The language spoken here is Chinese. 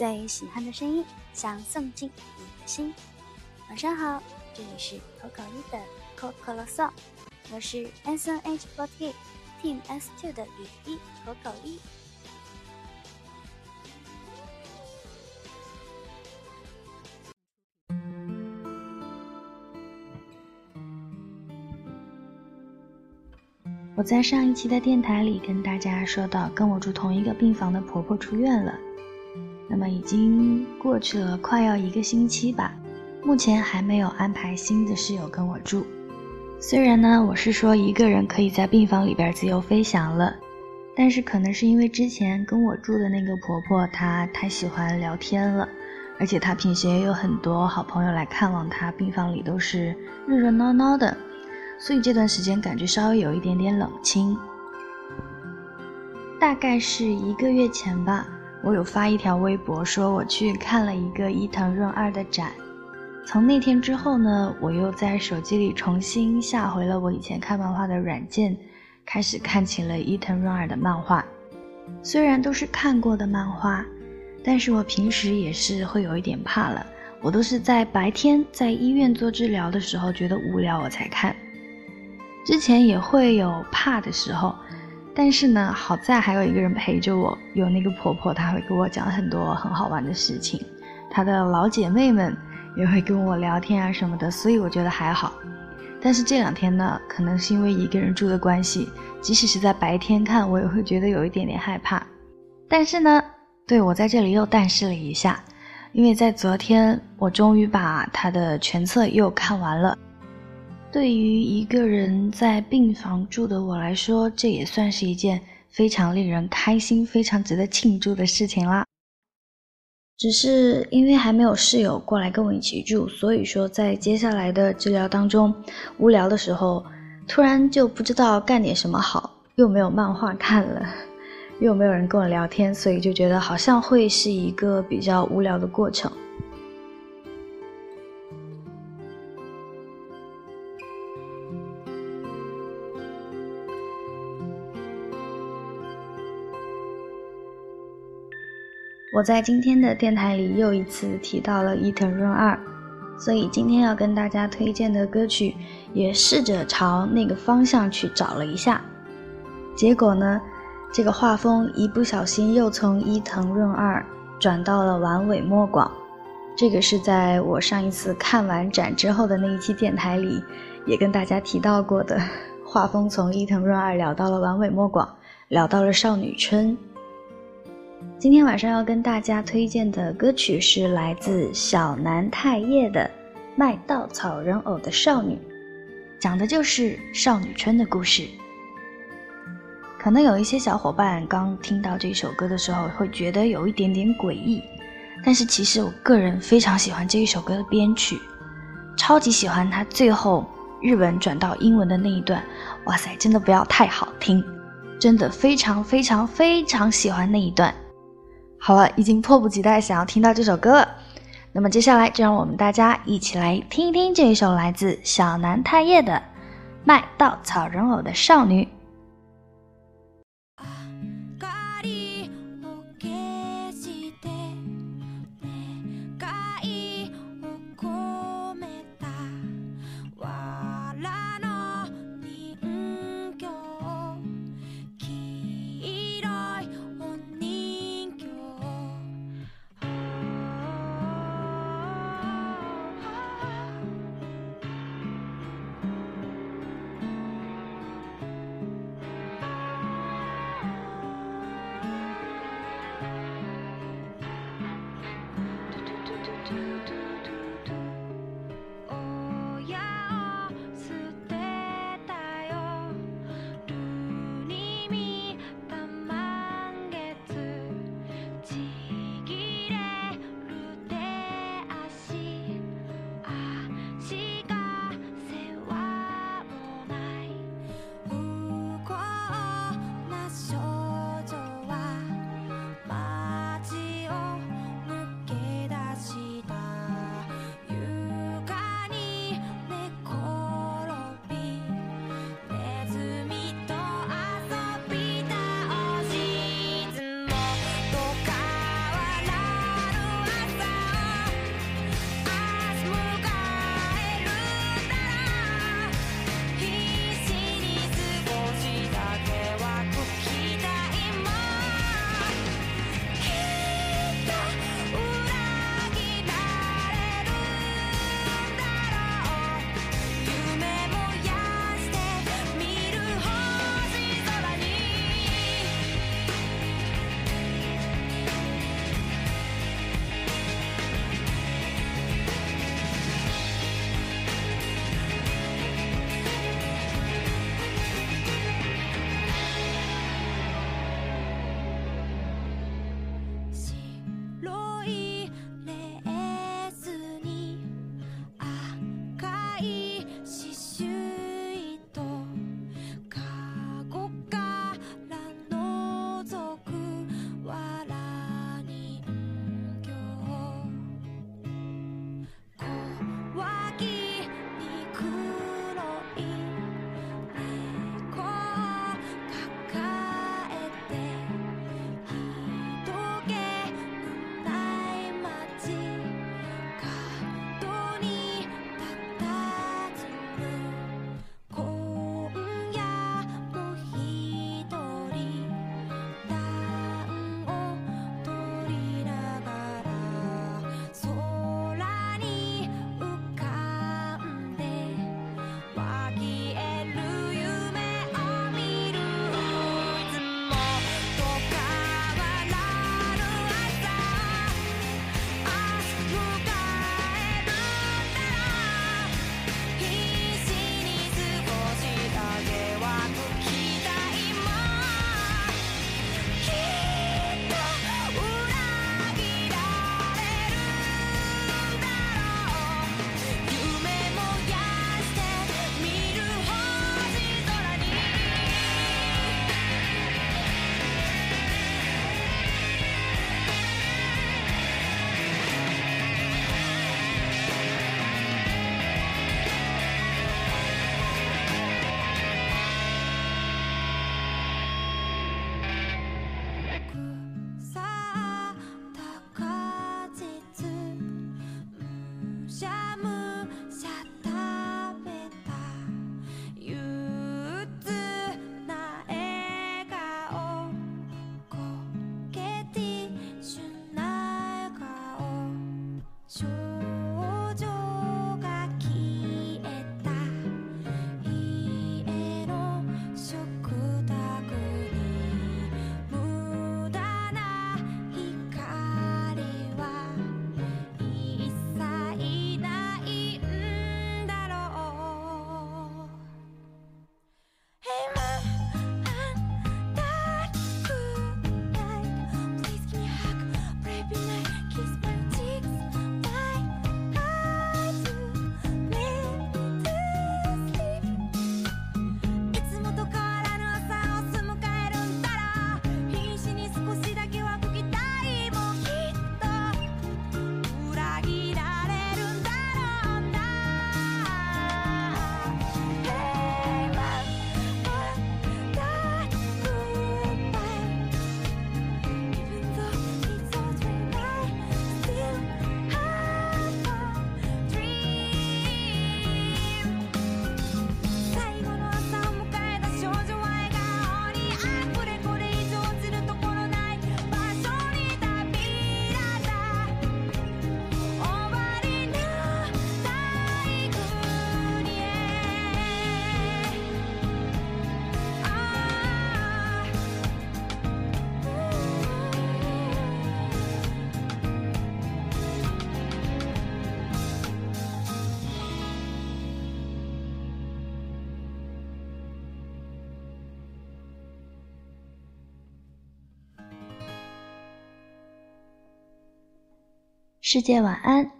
最喜欢的声音，想送进你的心。晚上好，这里是口口一的口口啰嗦，我是 S N H forty Team S two 的雨衣口口一。我在上一期的电台里跟大家说到，跟我住同一个病房的婆婆出院了。那么已经过去了快要一个星期吧，目前还没有安排新的室友跟我住。虽然呢，我是说一个人可以在病房里边自由飞翔了，但是可能是因为之前跟我住的那个婆婆她太喜欢聊天了，而且她平时也有很多好朋友来看望她，病房里都是热热闹闹的。所以这段时间感觉稍微有一点点冷清。大概是一个月前吧，我有发一条微博说我去看了一个伊藤润二的展。从那天之后呢，我又在手机里重新下回了我以前看漫画的软件，开始看起了伊藤润二的漫画。虽然都是看过的漫画，但是我平时也是会有一点怕了。我都是在白天在医院做治疗的时候觉得无聊我才看。之前也会有怕的时候，但是呢，好在还有一个人陪着我，有那个婆婆，她会给我讲很多很好玩的事情，她的老姐妹们也会跟我聊天啊什么的，所以我觉得还好。但是这两天呢，可能是因为一个人住的关系，即使是在白天看，我也会觉得有一点点害怕。但是呢，对我在这里又但是了一下，因为在昨天我终于把他的全册又看完了。对于一个人在病房住的我来说，这也算是一件非常令人开心、非常值得庆祝的事情啦。只是因为还没有室友过来跟我一起住，所以说在接下来的治疗当中，无聊的时候，突然就不知道干点什么好，又没有漫画看了，又没有人跟我聊天，所以就觉得好像会是一个比较无聊的过程。我在今天的电台里又一次提到了伊藤润二，所以今天要跟大家推荐的歌曲也试着朝那个方向去找了一下。结果呢，这个画风一不小心又从伊藤润二转到了丸尾莫广。这个是在我上一次看完展之后的那一期电台里也跟大家提到过的，画风从伊藤润二聊到了丸尾莫广，聊到了少女春。今天晚上要跟大家推荐的歌曲是来自小南太叶的《卖稻草人偶的少女》，讲的就是少女春的故事。可能有一些小伙伴刚听到这首歌的时候会觉得有一点点诡异，但是其实我个人非常喜欢这一首歌的编曲，超级喜欢它最后日文转到英文的那一段，哇塞，真的不要太好听，真的非常非常非常喜欢那一段。好了，已经迫不及待想要听到这首歌了。那么接下来就让我们大家一起来听一听这一首来自小南太叶的《卖稻草人偶的少女》。世界晚安。